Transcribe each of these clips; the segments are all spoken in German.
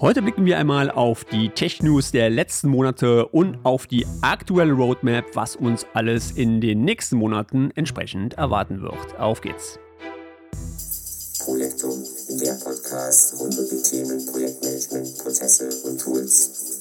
Heute blicken wir einmal auf die Tech-News der letzten Monate und auf die aktuelle Roadmap, was uns alles in den nächsten Monaten entsprechend erwarten wird. Auf geht's! Projektum, der Podcast rund um die Themen Projektmanagement, Prozesse und Tools.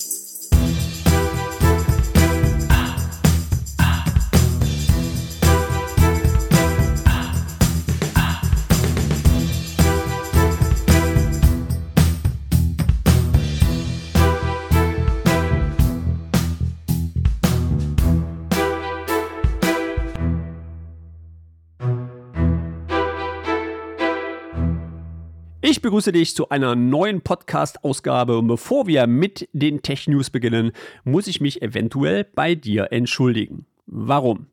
Ich begrüße dich zu einer neuen Podcast-Ausgabe und bevor wir mit den Tech-News beginnen, muss ich mich eventuell bei dir entschuldigen. Warum?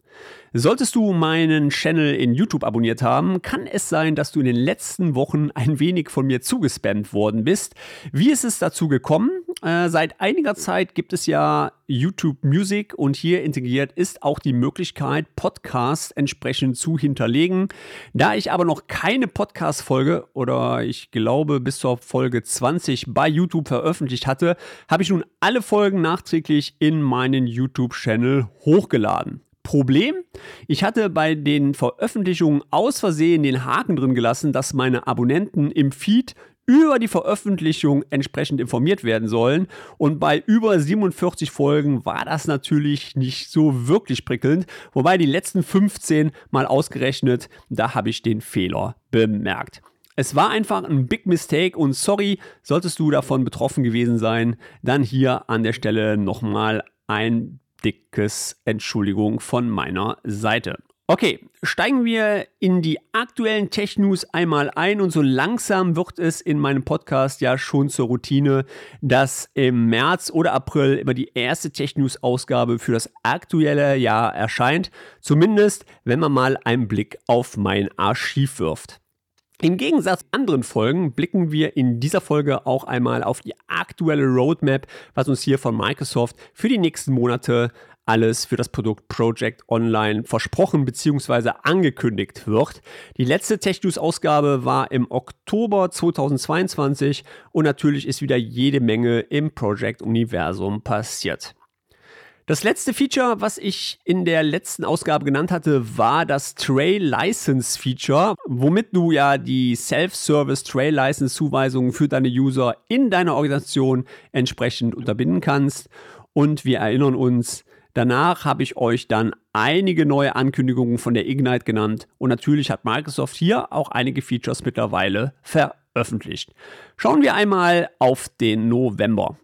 Solltest du meinen Channel in YouTube abonniert haben, kann es sein, dass du in den letzten Wochen ein wenig von mir zugespammt worden bist. Wie ist es dazu gekommen? Äh, seit einiger Zeit gibt es ja YouTube Music und hier integriert ist auch die Möglichkeit, Podcasts entsprechend zu hinterlegen. Da ich aber noch keine Podcast-Folge oder ich glaube bis zur Folge 20 bei YouTube veröffentlicht hatte, habe ich nun alle Folgen nachträglich in meinen YouTube-Channel hochgeladen. Problem, ich hatte bei den Veröffentlichungen aus Versehen den Haken drin gelassen, dass meine Abonnenten im Feed über die Veröffentlichung entsprechend informiert werden sollen. Und bei über 47 Folgen war das natürlich nicht so wirklich prickelnd. Wobei die letzten 15 mal ausgerechnet, da habe ich den Fehler bemerkt. Es war einfach ein Big Mistake und sorry, solltest du davon betroffen gewesen sein, dann hier an der Stelle nochmal ein dickes Entschuldigung von meiner Seite. Okay, steigen wir in die aktuellen Tech-News einmal ein und so langsam wird es in meinem Podcast ja schon zur Routine, dass im März oder April immer die erste Tech-News-Ausgabe für das aktuelle Jahr erscheint. Zumindest, wenn man mal einen Blick auf mein Archiv wirft. Im Gegensatz zu anderen Folgen blicken wir in dieser Folge auch einmal auf die aktuelle Roadmap, was uns hier von Microsoft für die nächsten Monate alles für das Produkt Project Online versprochen bzw. angekündigt wird. Die letzte Tech News Ausgabe war im Oktober 2022 und natürlich ist wieder jede Menge im Project Universum passiert. Das letzte Feature, was ich in der letzten Ausgabe genannt hatte, war das Trail License Feature, womit du ja die Self-Service Trail License Zuweisungen für deine User in deiner Organisation entsprechend unterbinden kannst. Und wir erinnern uns, danach habe ich euch dann einige neue Ankündigungen von der Ignite genannt und natürlich hat Microsoft hier auch einige Features mittlerweile veröffentlicht. Schauen wir einmal auf den November.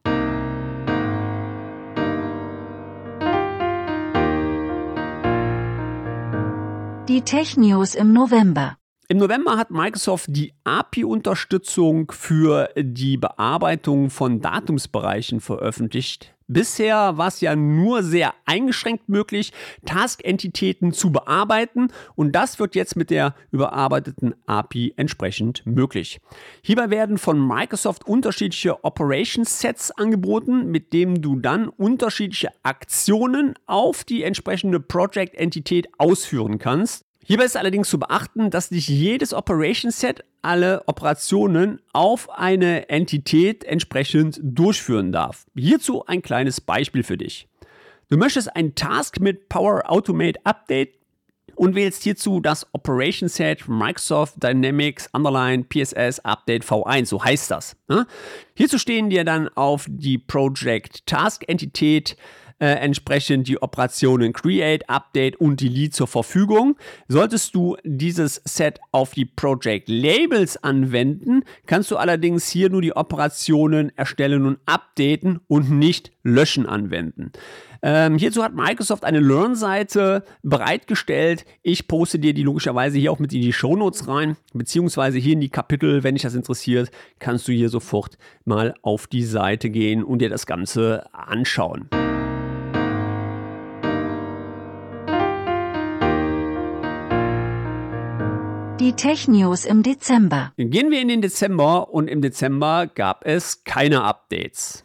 Die Tech News im November. Im November hat Microsoft die API-Unterstützung für die Bearbeitung von Datumsbereichen veröffentlicht. Bisher war es ja nur sehr eingeschränkt möglich, Task-Entitäten zu bearbeiten und das wird jetzt mit der überarbeiteten API entsprechend möglich. Hierbei werden von Microsoft unterschiedliche Operations-Sets angeboten, mit denen du dann unterschiedliche Aktionen auf die entsprechende Project-Entität ausführen kannst. Hierbei ist allerdings zu beachten, dass nicht jedes Operation Set alle Operationen auf eine Entität entsprechend durchführen darf. Hierzu ein kleines Beispiel für dich. Du möchtest einen Task mit Power Automate Update und wählst hierzu das Operation Set Microsoft Dynamics Underline PSS Update V1, so heißt das. Ne? Hierzu stehen dir dann auf die Project Task Entität äh, entsprechend die Operationen Create, Update und Delete zur Verfügung. Solltest du dieses Set auf die Project Labels anwenden, kannst du allerdings hier nur die Operationen erstellen und updaten und nicht löschen anwenden. Ähm, hierzu hat Microsoft eine Learn-Seite bereitgestellt. Ich poste dir die logischerweise hier auch mit in die Shownotes rein, beziehungsweise hier in die Kapitel, wenn dich das interessiert, kannst du hier sofort mal auf die Seite gehen und dir das Ganze anschauen. Die Tech News im Dezember. Gehen wir in den Dezember und im Dezember gab es keine Updates.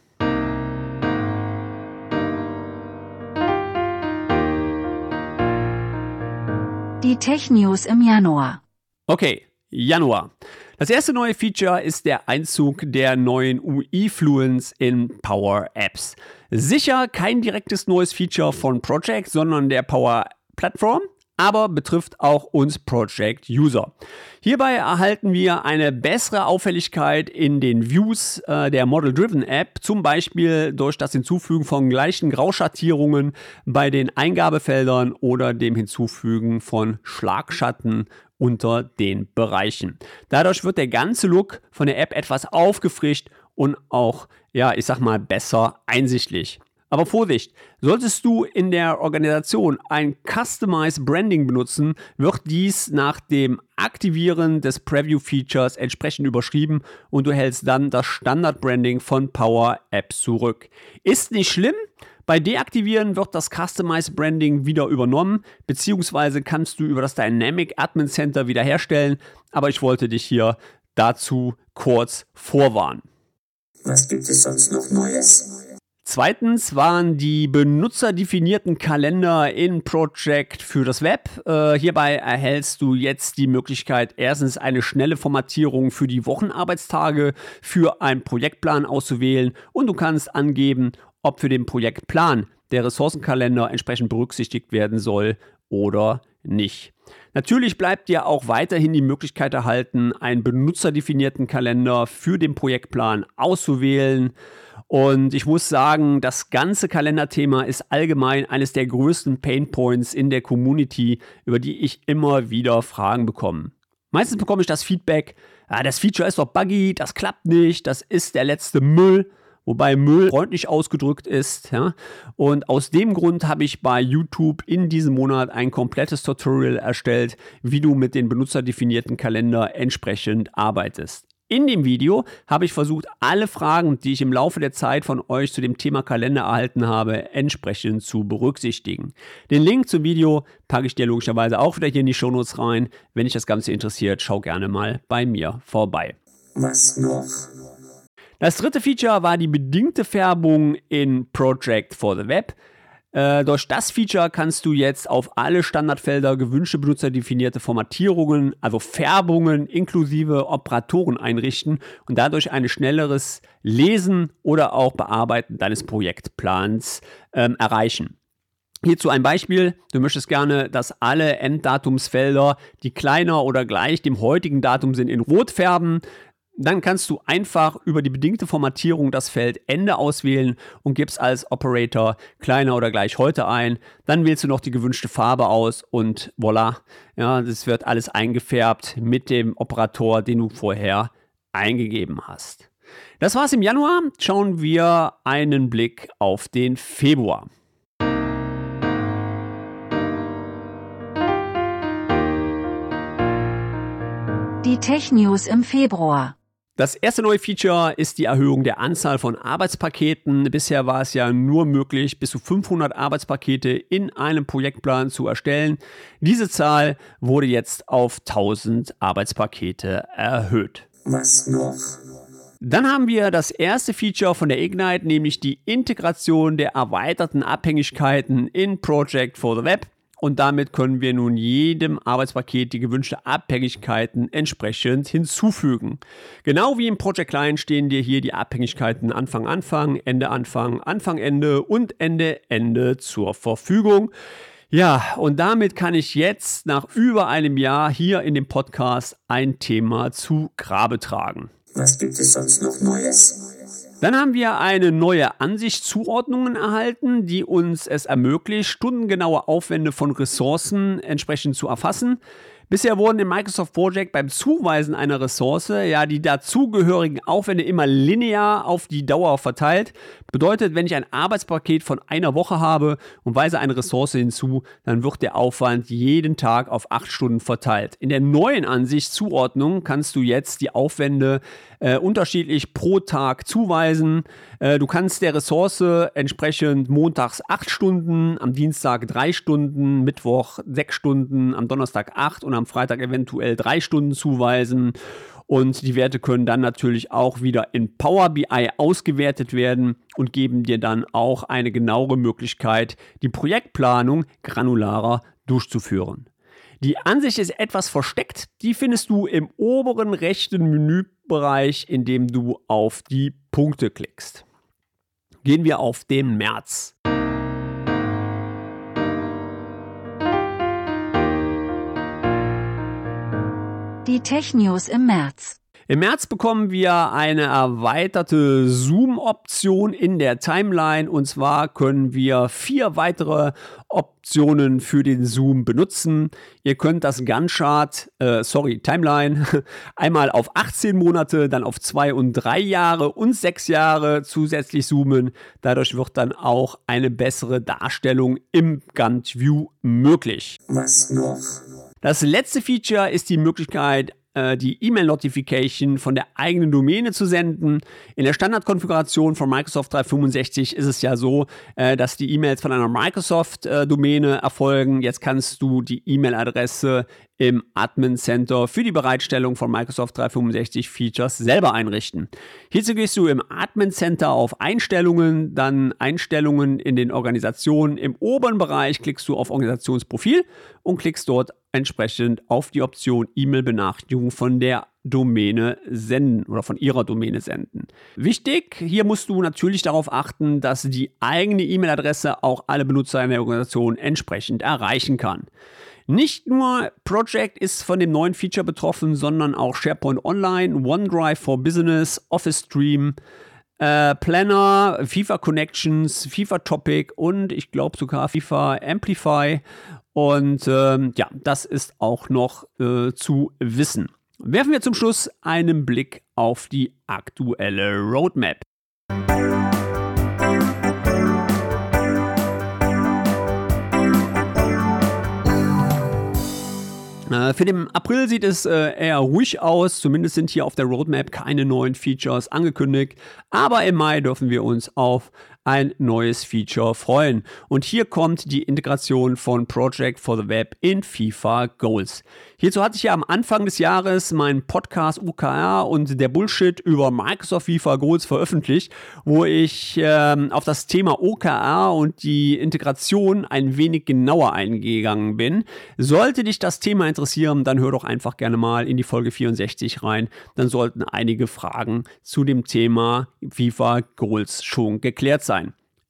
Die Tech News im Januar. Okay, Januar. Das erste neue Feature ist der Einzug der neuen UI-Fluence in Power Apps. Sicher kein direktes neues Feature von Project, sondern der Power Plattform aber betrifft auch uns Project User. Hierbei erhalten wir eine bessere Auffälligkeit in den Views äh, der Model-Driven App, zum Beispiel durch das Hinzufügen von gleichen Grauschattierungen bei den Eingabefeldern oder dem Hinzufügen von Schlagschatten unter den Bereichen. Dadurch wird der ganze Look von der App etwas aufgefrischt und auch, ja, ich sag mal, besser einsichtlich. Aber Vorsicht, solltest du in der Organisation ein Customized Branding benutzen, wird dies nach dem Aktivieren des Preview Features entsprechend überschrieben und du hältst dann das Standard Branding von Power Apps zurück. Ist nicht schlimm. Bei Deaktivieren wird das Customized Branding wieder übernommen, beziehungsweise kannst du über das Dynamic Admin Center wiederherstellen, aber ich wollte dich hier dazu kurz vorwarnen. Was gibt es sonst noch Neues? Zweitens waren die benutzerdefinierten Kalender in Project für das Web. Äh, hierbei erhältst du jetzt die Möglichkeit, erstens eine schnelle Formatierung für die Wochenarbeitstage für einen Projektplan auszuwählen und du kannst angeben, ob für den Projektplan der Ressourcenkalender entsprechend berücksichtigt werden soll oder nicht. Natürlich bleibt dir auch weiterhin die Möglichkeit erhalten, einen benutzerdefinierten Kalender für den Projektplan auszuwählen. Und ich muss sagen, das ganze Kalenderthema ist allgemein eines der größten Painpoints in der Community, über die ich immer wieder Fragen bekomme. Meistens bekomme ich das Feedback, ah, das Feature ist doch buggy, das klappt nicht, das ist der letzte Müll wobei Müll freundlich ausgedrückt ist. Ja? Und aus dem Grund habe ich bei YouTube in diesem Monat ein komplettes Tutorial erstellt, wie du mit den benutzerdefinierten Kalender entsprechend arbeitest. In dem Video habe ich versucht, alle Fragen, die ich im Laufe der Zeit von euch zu dem Thema Kalender erhalten habe, entsprechend zu berücksichtigen. Den Link zum Video packe ich dir logischerweise auch wieder hier in die Shownotes rein. Wenn dich das Ganze interessiert, schau gerne mal bei mir vorbei. Was noch? Das dritte Feature war die bedingte Färbung in Project for the Web. Äh, durch das Feature kannst du jetzt auf alle Standardfelder gewünschte benutzerdefinierte Formatierungen, also Färbungen inklusive Operatoren einrichten und dadurch ein schnelleres Lesen oder auch Bearbeiten deines Projektplans ähm, erreichen. Hierzu ein Beispiel. Du möchtest gerne, dass alle Enddatumsfelder, die kleiner oder gleich dem heutigen Datum sind, in Rot färben. Dann kannst du einfach über die bedingte Formatierung das Feld Ende auswählen und gibst als Operator kleiner oder gleich heute ein. Dann wählst du noch die gewünschte Farbe aus und voilà, ja, das wird alles eingefärbt mit dem Operator, den du vorher eingegeben hast. Das war's im Januar. Schauen wir einen Blick auf den Februar. Die Tech News im Februar. Das erste neue Feature ist die Erhöhung der Anzahl von Arbeitspaketen. Bisher war es ja nur möglich, bis zu 500 Arbeitspakete in einem Projektplan zu erstellen. Diese Zahl wurde jetzt auf 1000 Arbeitspakete erhöht. Was noch? Dann haben wir das erste Feature von der Ignite, nämlich die Integration der erweiterten Abhängigkeiten in Project for the Web und damit können wir nun jedem Arbeitspaket die gewünschte Abhängigkeiten entsprechend hinzufügen. Genau wie im Project Client stehen dir hier die Abhängigkeiten Anfang Anfang, Ende Anfang, Anfang Ende und Ende Ende zur Verfügung. Ja, und damit kann ich jetzt nach über einem Jahr hier in dem Podcast ein Thema zu Grabe tragen. Was gibt es sonst noch Neues? Dann haben wir eine neue Ansichtszuordnungen erhalten, die uns es ermöglicht, stundengenaue Aufwände von Ressourcen entsprechend zu erfassen. Bisher wurden im Microsoft Project beim Zuweisen einer Ressource ja die dazugehörigen Aufwände immer linear auf die Dauer verteilt. Bedeutet, wenn ich ein Arbeitspaket von einer Woche habe und weise eine Ressource hinzu, dann wird der Aufwand jeden Tag auf acht Stunden verteilt. In der neuen Ansicht Zuordnung kannst du jetzt die Aufwände äh, unterschiedlich pro Tag zuweisen. Äh, du kannst der Ressource entsprechend montags acht Stunden, am Dienstag drei Stunden, Mittwoch sechs Stunden, am Donnerstag acht und am Freitag eventuell drei Stunden zuweisen. Und die Werte können dann natürlich auch wieder in Power BI ausgewertet werden und geben dir dann auch eine genauere Möglichkeit, die Projektplanung granularer durchzuführen. Die Ansicht ist etwas versteckt. Die findest du im oberen rechten Menübereich, indem du auf die Punkte klickst. Gehen wir auf den März. Die Tech-News im März. Im März bekommen wir eine erweiterte Zoom-Option in der Timeline und zwar können wir vier weitere Optionen für den Zoom benutzen. Ihr könnt das Gunchart, äh, sorry, Timeline, einmal auf 18 Monate, dann auf 2 und 3 Jahre und 6 Jahre zusätzlich zoomen. Dadurch wird dann auch eine bessere Darstellung im Gantt View möglich. Was noch? Das letzte Feature ist die Möglichkeit, äh, die E-Mail-Notification von der eigenen Domäne zu senden. In der Standardkonfiguration von Microsoft 365 ist es ja so, äh, dass die E-Mails von einer Microsoft-Domäne erfolgen. Jetzt kannst du die E-Mail-Adresse im Admin Center für die Bereitstellung von Microsoft 365 Features selber einrichten. Hierzu gehst du im Admin Center auf Einstellungen, dann Einstellungen in den Organisationen. Im oberen Bereich klickst du auf Organisationsprofil und klickst dort entsprechend auf die Option E-Mail-Benachrichtigung von der Domäne senden oder von ihrer Domäne senden. Wichtig, hier musst du natürlich darauf achten, dass die eigene E-Mail-Adresse auch alle Benutzer in der Organisation entsprechend erreichen kann. Nicht nur Project ist von dem neuen Feature betroffen, sondern auch SharePoint Online, OneDrive for Business, Office Stream, äh, Planner, FIFA Connections, FIFA Topic und ich glaube sogar FIFA Amplify. Und ähm, ja, das ist auch noch äh, zu wissen. Werfen wir zum Schluss einen Blick auf die aktuelle Roadmap. Für den April sieht es äh, eher ruhig aus. Zumindest sind hier auf der Roadmap keine neuen Features angekündigt. Aber im Mai dürfen wir uns auf ein neues Feature freuen. Und hier kommt die Integration von Project for the Web in FIFA Goals. Hierzu hatte ich ja am Anfang des Jahres meinen Podcast UKR und der Bullshit über Microsoft FIFA Goals veröffentlicht, wo ich ähm, auf das Thema OKR und die Integration ein wenig genauer eingegangen bin. Sollte dich das Thema interessieren, dann hör doch einfach gerne mal in die Folge 64 rein. Dann sollten einige Fragen zu dem Thema FIFA Goals schon geklärt sein.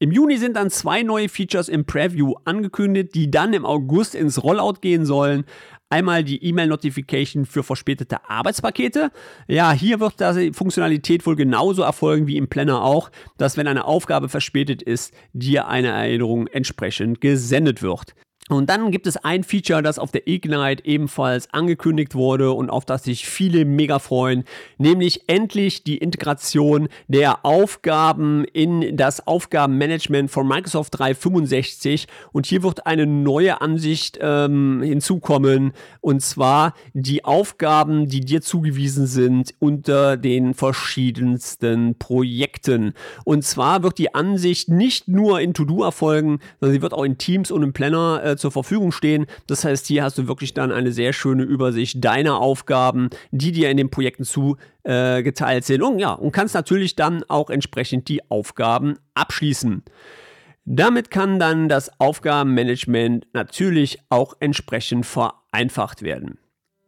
Im Juni sind dann zwei neue Features im Preview angekündigt, die dann im August ins Rollout gehen sollen. Einmal die E-Mail-Notification für verspätete Arbeitspakete. Ja, hier wird die Funktionalität wohl genauso erfolgen wie im Planner auch, dass wenn eine Aufgabe verspätet ist, dir eine Erinnerung entsprechend gesendet wird. Und dann gibt es ein Feature, das auf der Ignite ebenfalls angekündigt wurde und auf das sich viele mega freuen, nämlich endlich die Integration der Aufgaben in das Aufgabenmanagement von Microsoft 365. Und hier wird eine neue Ansicht ähm, hinzukommen, und zwar die Aufgaben, die dir zugewiesen sind unter den verschiedensten Projekten. Und zwar wird die Ansicht nicht nur in To-Do erfolgen, sondern sie wird auch in Teams und im Planner äh, zur Verfügung stehen. Das heißt, hier hast du wirklich dann eine sehr schöne Übersicht deiner Aufgaben, die dir in den Projekten zugeteilt äh, sind. Und ja, und kannst natürlich dann auch entsprechend die Aufgaben abschließen. Damit kann dann das Aufgabenmanagement natürlich auch entsprechend vereinfacht werden.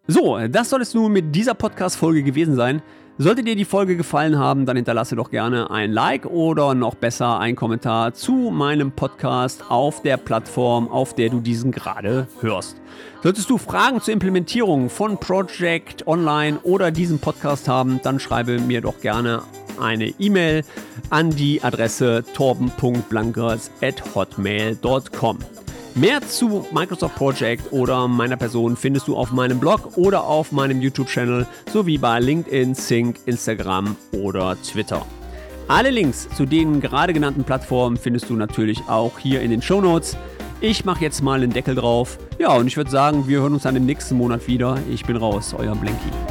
So, das soll es nun mit dieser Podcast-Folge gewesen sein. Sollte dir die Folge gefallen haben, dann hinterlasse doch gerne ein Like oder noch besser einen Kommentar zu meinem Podcast auf der Plattform, auf der du diesen gerade hörst. Solltest du Fragen zur Implementierung von Project Online oder diesem Podcast haben, dann schreibe mir doch gerne eine E-Mail an die Adresse torben.blankers@hotmail.com. Mehr zu Microsoft Project oder meiner Person findest du auf meinem Blog oder auf meinem YouTube-Channel sowie bei LinkedIn, Sync, Instagram oder Twitter. Alle Links zu den gerade genannten Plattformen findest du natürlich auch hier in den Show Notes. Ich mache jetzt mal den Deckel drauf. Ja, und ich würde sagen, wir hören uns dann im nächsten Monat wieder. Ich bin raus, euer Blanky.